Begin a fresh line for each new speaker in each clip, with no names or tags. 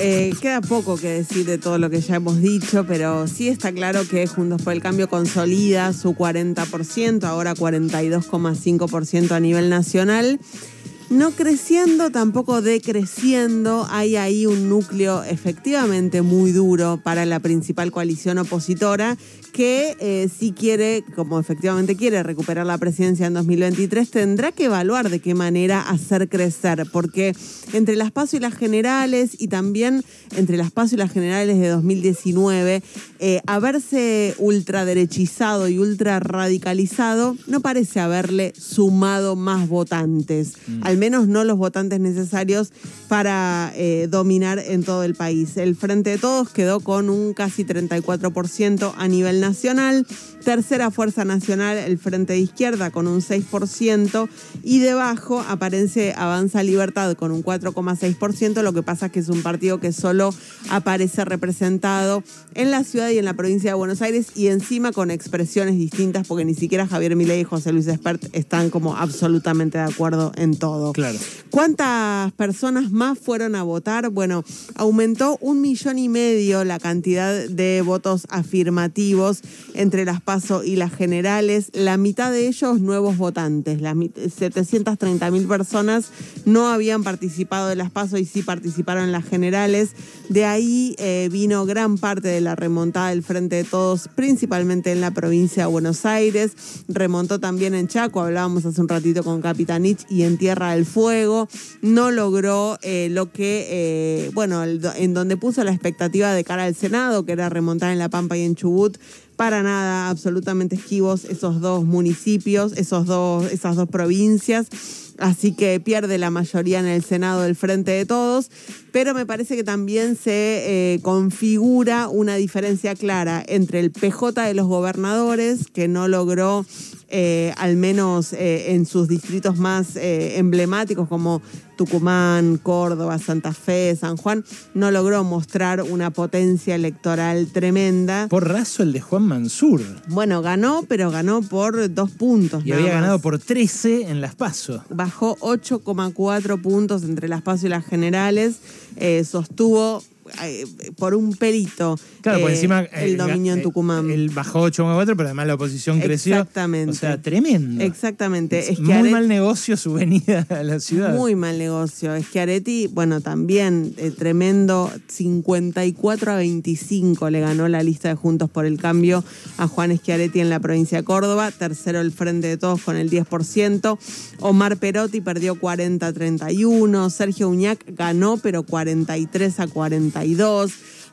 eh, queda poco que decir de todo lo que ya hemos dicho, pero sí está claro que Juntos por el Cambio consolida su 40%, ahora 42,5% a nivel nacional no creciendo, tampoco decreciendo. Hay ahí un núcleo efectivamente muy duro para la principal coalición opositora que eh, si quiere, como efectivamente quiere, recuperar la presidencia en 2023, tendrá que evaluar de qué manera hacer crecer, porque entre las PASO y las generales y también entre las PASO y las generales de 2019, eh, haberse ultraderechizado y ultra radicalizado no parece haberle sumado más votantes. Mm menos no los votantes necesarios para eh, dominar en todo el país. El Frente de Todos quedó con un casi 34% a nivel nacional. Tercera fuerza nacional, el Frente de Izquierda con un 6% y debajo aparece Avanza Libertad con un 4,6%. Lo que pasa es que es un partido que solo aparece representado en la ciudad y en la provincia de Buenos Aires y encima con expresiones distintas porque ni siquiera Javier Milei y José Luis Espert están como absolutamente de acuerdo en todo.
Claro.
¿Cuántas personas más fueron a votar? Bueno, aumentó un millón y medio la cantidad de votos afirmativos entre las Y las generales. La mitad de ellos nuevos votantes. Las 730 mil personas no habían participado de las PASO y sí participaron en las generales. De ahí eh, vino gran parte de la remontada del Frente de Todos, principalmente en la provincia de Buenos Aires. Remontó también en Chaco, hablábamos hace un ratito con Capitanich, y en Tierra del Fuego. No logró eh, lo que, eh, bueno, en donde puso la expectativa de cara al Senado, que era remontar en La Pampa y en Chubut, para nada absolutamente esquivos esos dos municipios, esos dos, esas dos provincias. Así que pierde la mayoría en el Senado del Frente de Todos, pero me parece que también se eh, configura una diferencia clara entre el PJ de los gobernadores, que no logró eh, al menos eh, en sus distritos más emblemáticos como Tucumán, Córdoba, Santa Fe, San Juan, no logró mostrar una potencia electoral tremenda.
Por raso el de Juan Mansur.
Bueno, ganó, pero ganó por dos puntos.
Y había ganado por 13 en las PASO.
Bajó 8,4 puntos entre las PASO y las generales. sostuvo eh, por un pelito
claro, por eh, encima,
el dominio en Tucumán.
El bajó 8,4, pero además la oposición creció.
Exactamente.
O sea, tremendo.
Exactamente.
Es, muy mal negocio su venida a la ciudad.
Muy mal negocio. Es que Areti, bueno, también eh, tremendo, 54 a 25 le ganó la lista de Juntos por el Cambio a Juan Schiaretti en la provincia de Córdoba. Tercero el Frente de Todos con el 10%. Omar Perotti perdió 40 a 31. Sergio Uñac ganó, pero 43 a 40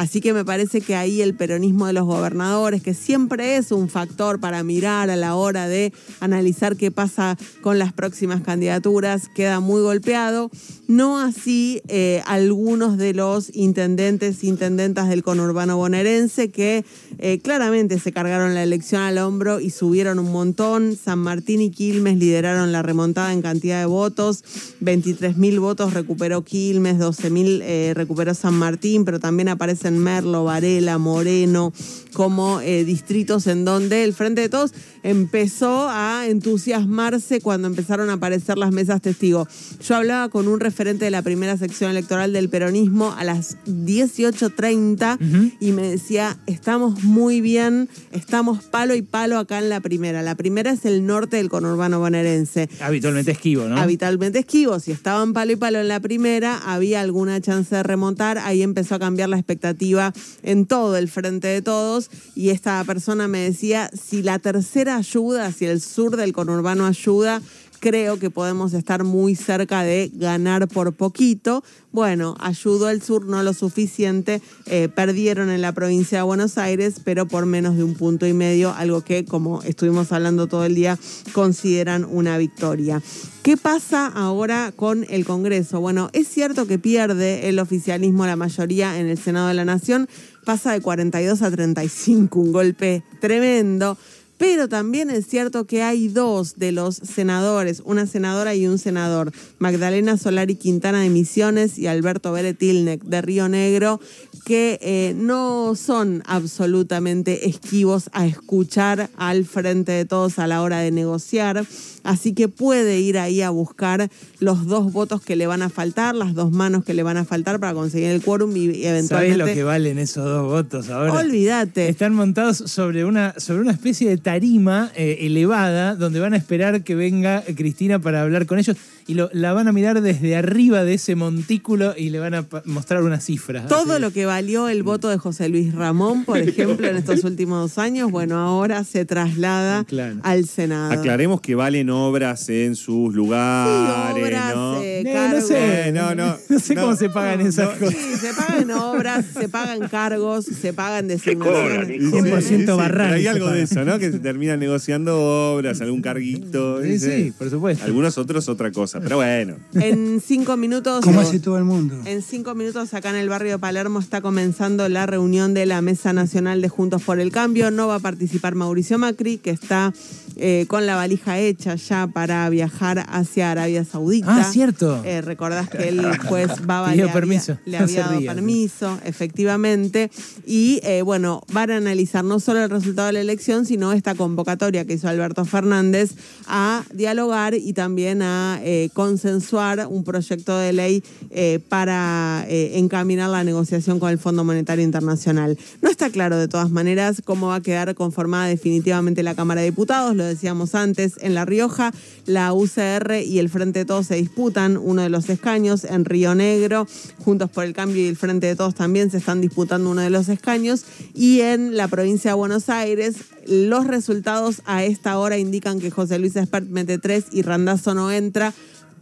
Así que me parece que ahí el peronismo de los gobernadores, que siempre es un factor para mirar a la hora de analizar qué pasa con las próximas candidaturas, queda muy golpeado. No así eh, algunos de los intendentes, intendentas del conurbano bonaerense que eh, claramente se cargaron la elección al hombro y subieron un montón. San Martín y Quilmes lideraron la remontada en cantidad de votos. 23 mil votos recuperó Quilmes, 12 mil eh, recuperó San Martín pero también aparecen Merlo, Varela, Moreno, como eh, distritos en donde el Frente de Todos empezó a entusiasmarse cuando empezaron a aparecer las mesas testigos. Yo hablaba con un referente de la primera sección electoral del peronismo a las 18.30 y me decía, estamos muy bien, estamos palo y palo acá en la primera. La primera es el norte del conurbano bonaerense.
Habitualmente esquivo, ¿no?
Habitualmente esquivo. Si estaban palo y palo en la primera, había alguna chance de remontar. Ahí empezó a cambiar la expectativa en todo el frente de todos y esta persona me decía, si la tercera ayuda, si el sur del conurbano ayuda, creo que podemos estar muy cerca de ganar por poquito. Bueno, ayudó el sur no lo suficiente, eh, perdieron en la provincia de Buenos Aires, pero por menos de un punto y medio, algo que, como estuvimos hablando todo el día, consideran una victoria. ¿Qué pasa ahora con el Congreso? Bueno, es cierto que pierde el oficialismo la mayoría en el Senado de la Nación, pasa de 42 a 35, un golpe tremendo Pero también es cierto que hay dos de los senadores, una senadora y un senador, Magdalena Solari Quintana de Misiones y Alberto Beretilnek de Río Negro, que eh, no son absolutamente esquivos a escuchar al frente de todos a la hora de negociar. Así que puede ir ahí a buscar los dos votos que le van a faltar, las dos manos que le van a faltar para conseguir el quórum y eventualmente.
¿Sabes lo que valen esos dos votos ahora?
Olvídate.
Están montados sobre una, sobre una especie de tarima eh, elevada donde van a esperar que venga Cristina para hablar con ellos y lo, la van a mirar desde arriba de ese montículo y le van a mostrar unas cifras.
Todo lo que valió el voto de José Luis Ramón, por ejemplo, en estos últimos dos años, bueno, ahora se traslada al Senado.
Aclaremos que valen obras en sus lugares,
obras,
¿no?
Eh,
no, sé,
no, no,
no sé cómo se pagan esas cosas.
Sí, se pagan obras, se pagan cargos, se pagan designaciones.
100% barranco.
Hay algo de eso, ¿no? Que se terminan negociando obras, algún carguito.
Sí, sí, por supuesto.
Algunos otros otra cosa, pero bueno.
En cinco minutos.
Como hace todo el mundo.
En cinco minutos, acá en el barrio de Palermo, está comenzando la reunión de la Mesa Nacional de Juntos por el Cambio. No va a participar Mauricio Macri, que está eh, con la valija hecha ya para viajar hacia Arabia Saudita.
Ah, cierto.
Eh, recordás que el juez Baba le había,
permiso.
le había dado permiso, efectivamente. Y eh, bueno, van a analizar no solo el resultado de la elección, sino esta convocatoria que hizo Alberto Fernández a dialogar y también a eh, consensuar un proyecto de ley eh, para eh, encaminar la negociación con el Fondo Monetario Internacional. No está claro de todas maneras cómo va a quedar conformada definitivamente la Cámara de Diputados, lo decíamos antes, en La Rioja, la UCR y el Frente de Todos se disputan. Uno de los escaños en Río Negro, Juntos por el Cambio y el Frente de Todos también se están disputando uno de los escaños. Y en la provincia de Buenos Aires los resultados a esta hora indican que José Luis Espert mete tres y Randazo no entra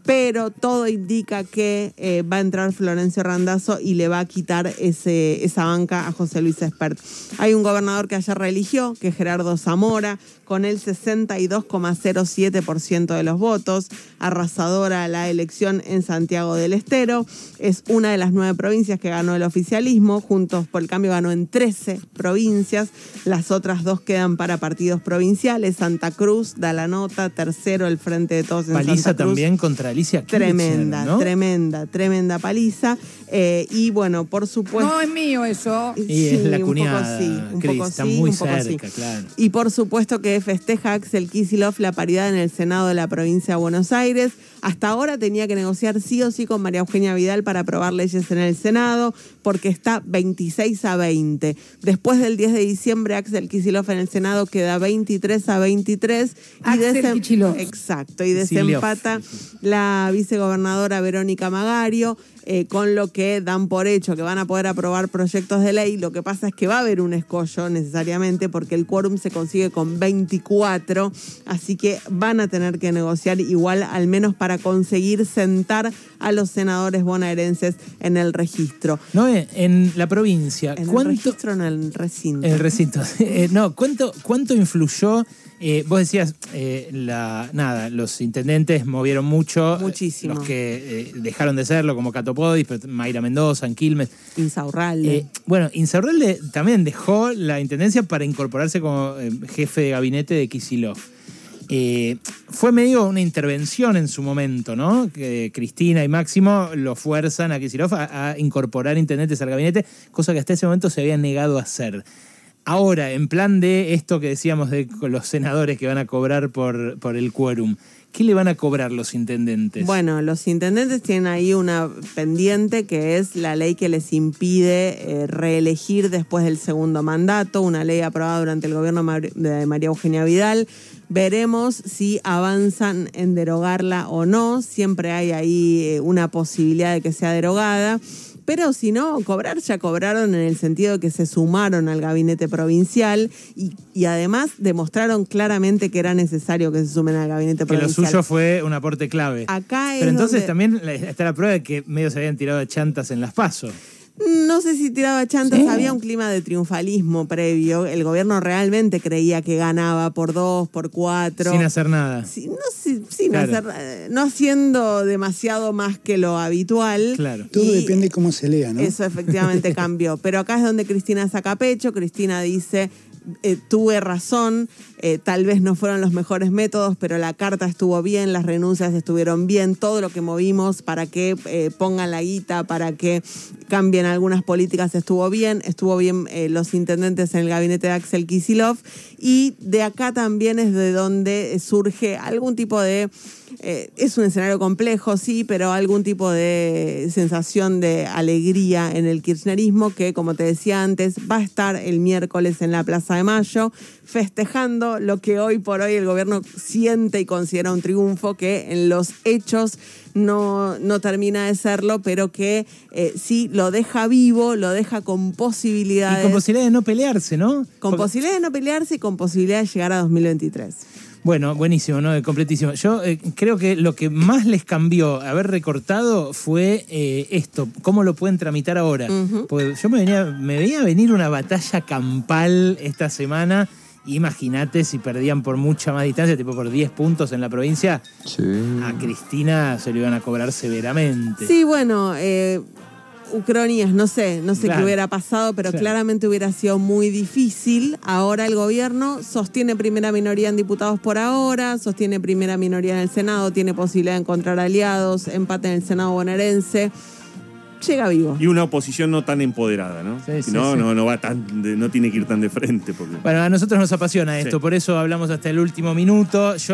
pero todo indica que eh, va a entrar Florencio Randazzo y le va a quitar ese, esa banca a José Luis Espert. Hay un gobernador que ayer reeligió, que es Gerardo Zamora, con el 62,07% de los votos, arrasadora la elección en Santiago del Estero. Es una de las nueve provincias que ganó el oficialismo, Juntos por el Cambio ganó en 13 provincias, las otras dos quedan para partidos provinciales, Santa Cruz da la nota, tercero el Frente de Todos en
Paliza
Santa Cruz.
también contra Alicia Kirchner,
Tremenda,
¿no?
tremenda, tremenda paliza. Eh, y bueno, por supuesto.
No es mío eso.
Y es la
un poco
cuñada,
sí, un poco
está
sí,
muy
un poco sí.
claro.
Y por supuesto que festeja Axel Kicillof la paridad en el Senado de la provincia de Buenos Aires. Hasta ahora tenía que negociar sí o sí con María Eugenia Vidal para aprobar leyes en el Senado, porque está 26 a 20. Después del 10 de diciembre, Axel Kicillof en el Senado queda 23 a 23.
Axel
desem-
Kicillof.
Exacto, y
Kicillof.
desempata la vicegobernadora Verónica Magario, eh, con lo que dan por hecho que van a poder aprobar proyectos de ley. Lo que pasa es que va a haber un escollo necesariamente porque el quórum se consigue con 24, así que van a tener que negociar igual, al menos para conseguir sentar a los senadores bonaerenses en el registro.
No, eh, en la provincia,
En el
¿cuánto,
registro, en el recinto.
En el recinto. Eh, no, ¿cuánto, cuánto influyó? Eh, vos decías, eh, la, nada, los intendentes movieron mucho. eh,
Muchísimo.
Los que eh, dejaron de serlo, como Catopodis, Mayra Mendoza, en Quilmes.
Insaurralde.
Bueno, Insaurralde también dejó la intendencia para incorporarse como jefe de gabinete de Kisilov. Fue medio una intervención en su momento, ¿no? Que Cristina y Máximo lo fuerzan a Kisilov a, a incorporar intendentes al gabinete, cosa que hasta ese momento se había negado a hacer. Ahora, en plan de esto que decíamos de los senadores que van a cobrar por, el quórum, ¿qué le van a cobrar los intendentes?
Bueno, los intendentes tienen ahí una pendiente que es la ley que les impide eh, reelegir después del segundo mandato, una ley aprobada durante el gobierno de María Eugenia Vidal. Veremos si avanzan en derogarla o no. Siempre hay ahí eh, una posibilidad de que sea derogada. Pero si no, cobrar ya cobraron en el sentido de que se sumaron al gabinete provincial y, y además demostraron claramente que era necesario que se sumen al gabinete
que lo
provincial.
suyo fue un aporte clave.
Acá es
Pero entonces
donde-
también está la prueba de que medio se habían tirado de chantas en las pasos.
No sé si tiraba chantas, había un clima de triunfalismo previo. El gobierno realmente creía que ganaba por dos, por cuatro.
Sin hacer nada.
Sí, no, sí, sin
Claro.
hacer, no haciendo demasiado más que lo habitual.
Claro.
Todo depende de cómo se lea, ¿no?
Eso efectivamente cambió. Pero acá es donde Cristina saca pecho. Cristina dice, eh, tuve razón, eh, tal vez no fueron los mejores métodos, pero la carta estuvo bien, las renuncias estuvieron bien, todo lo que movimos para que eh, pongan la guita, para que cambien algunas políticas estuvo bien, estuvo bien los intendentes en el gabinete de Axel Kisilov. Y de acá también es de donde surge algún tipo de es un escenario complejo, sí, pero algún tipo de sensación de alegría en el kirchnerismo que, como te decía antes, va a estar el miércoles en la Plaza de Mayo festejando lo que hoy por hoy el gobierno siente y considera un triunfo, que en los hechos no, no termina de serlo, pero que eh, sí lo deja vivo, lo deja con posibilidades.
Y con posibilidad de no pelearse, ¿no?
Con
Porque-
posibilidad de no pelearse y con posibilidad de llegar a 2023.
Bueno, buenísimo, ¿no? Completísimo. Yo eh, creo que lo que más les cambió haber recortado fue eh, esto, cómo lo pueden tramitar ahora.
Ujú.
Porque yo me venía, me veía venir una batalla campal esta semana. Imagínate si perdían por mucha más distancia, tipo por 10 puntos en la provincia,
Sí.
a Cristina se lo iban a cobrar severamente.
Sí, bueno, eh, Ucronías, no sé, no sé
Claro.
qué hubiera pasado, pero claramente hubiera sido muy difícil. Ahora el gobierno sostiene primera minoría en diputados por ahora, sostiene primera minoría en el Senado, tiene posibilidad de encontrar aliados, empate en el Senado bonaerense. Llega vivo.
Y una oposición no tan empoderada, ¿no?
Sí,
Si
sí,
no,
sí.
no, no va tan, de- no tiene que ir tan de frente. Porque...
Bueno, a nosotros nos apasiona esto,
Sí.
por eso hablamos hasta el último minuto. Yo